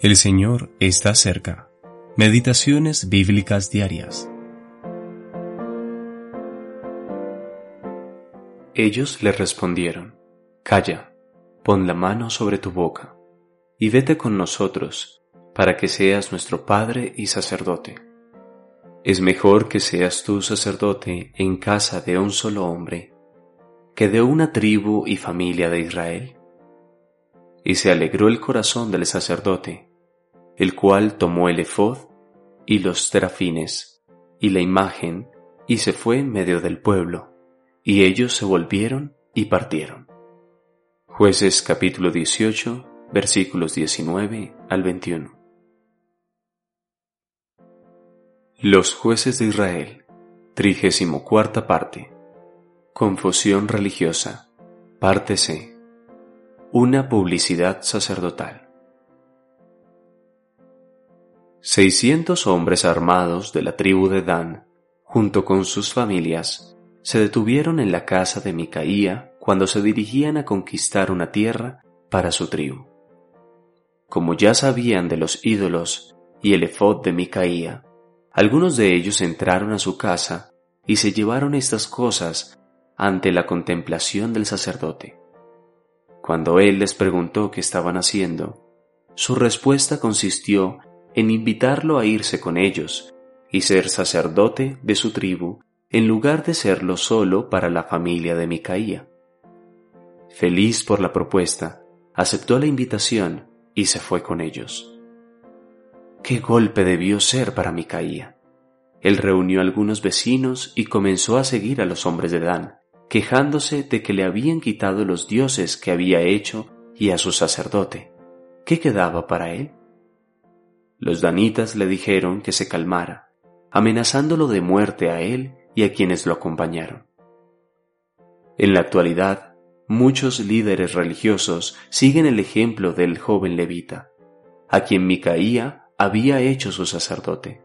El Señor está cerca. Meditaciones bíblicas diarias. Ellos le respondieron, Calla, pon la mano sobre tu boca, y vete con nosotros, para que seas nuestro Padre y sacerdote. Es mejor que seas tú sacerdote en casa de un solo hombre, que de una tribu y familia de Israel. Y se alegró el corazón del sacerdote, el cual tomó el efod y los terafines y la imagen y se fue en medio del pueblo, y ellos se volvieron y partieron. Jueces capítulo 18 versículos 19 al 21. Los jueces de Israel, trigésimo cuarta parte. Confusión religiosa, parte C. Una publicidad sacerdotal. Seiscientos hombres armados de la tribu de Dan, junto con sus familias, se detuvieron en la casa de Micaía cuando se dirigían a conquistar una tierra para su tribu. Como ya sabían de los ídolos y el efod de Micaía, algunos de ellos entraron a su casa y se llevaron estas cosas ante la contemplación del sacerdote. Cuando él les preguntó qué estaban haciendo, su respuesta consistió en invitarlo a irse con ellos y ser sacerdote de su tribu en lugar de serlo solo para la familia de Micaía. Feliz por la propuesta, aceptó la invitación y se fue con ellos. Qué golpe debió ser para Micaía. Él reunió algunos vecinos y comenzó a seguir a los hombres de Dan, quejándose de que le habían quitado los dioses que había hecho y a su sacerdote. ¿Qué quedaba para él? Los danitas le dijeron que se calmara, amenazándolo de muerte a él y a quienes lo acompañaron. En la actualidad, muchos líderes religiosos siguen el ejemplo del joven levita, a quien Micaía había hecho su sacerdote.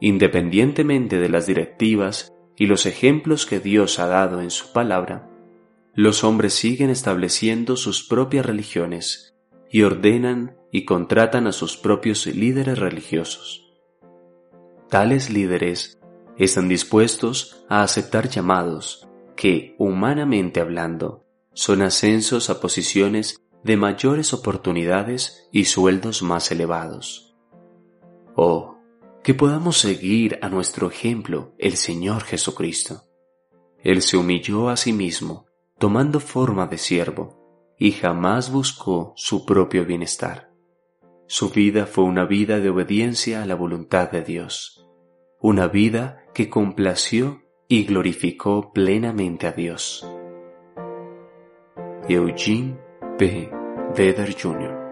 Independientemente de las directivas y los ejemplos que Dios ha dado en su palabra, los hombres siguen estableciendo sus propias religiones y ordenan y contratan a sus propios líderes religiosos. Tales líderes están dispuestos a aceptar llamados que, humanamente hablando, son ascensos a posiciones de mayores oportunidades y sueldos más elevados. Oh, que podamos seguir a nuestro ejemplo el Señor Jesucristo. Él se humilló a sí mismo, tomando forma de siervo, y jamás buscó su propio bienestar su vida fue una vida de obediencia a la voluntad de Dios, una vida que complació y glorificó plenamente a Dios. Eugene P. Vedder Jr.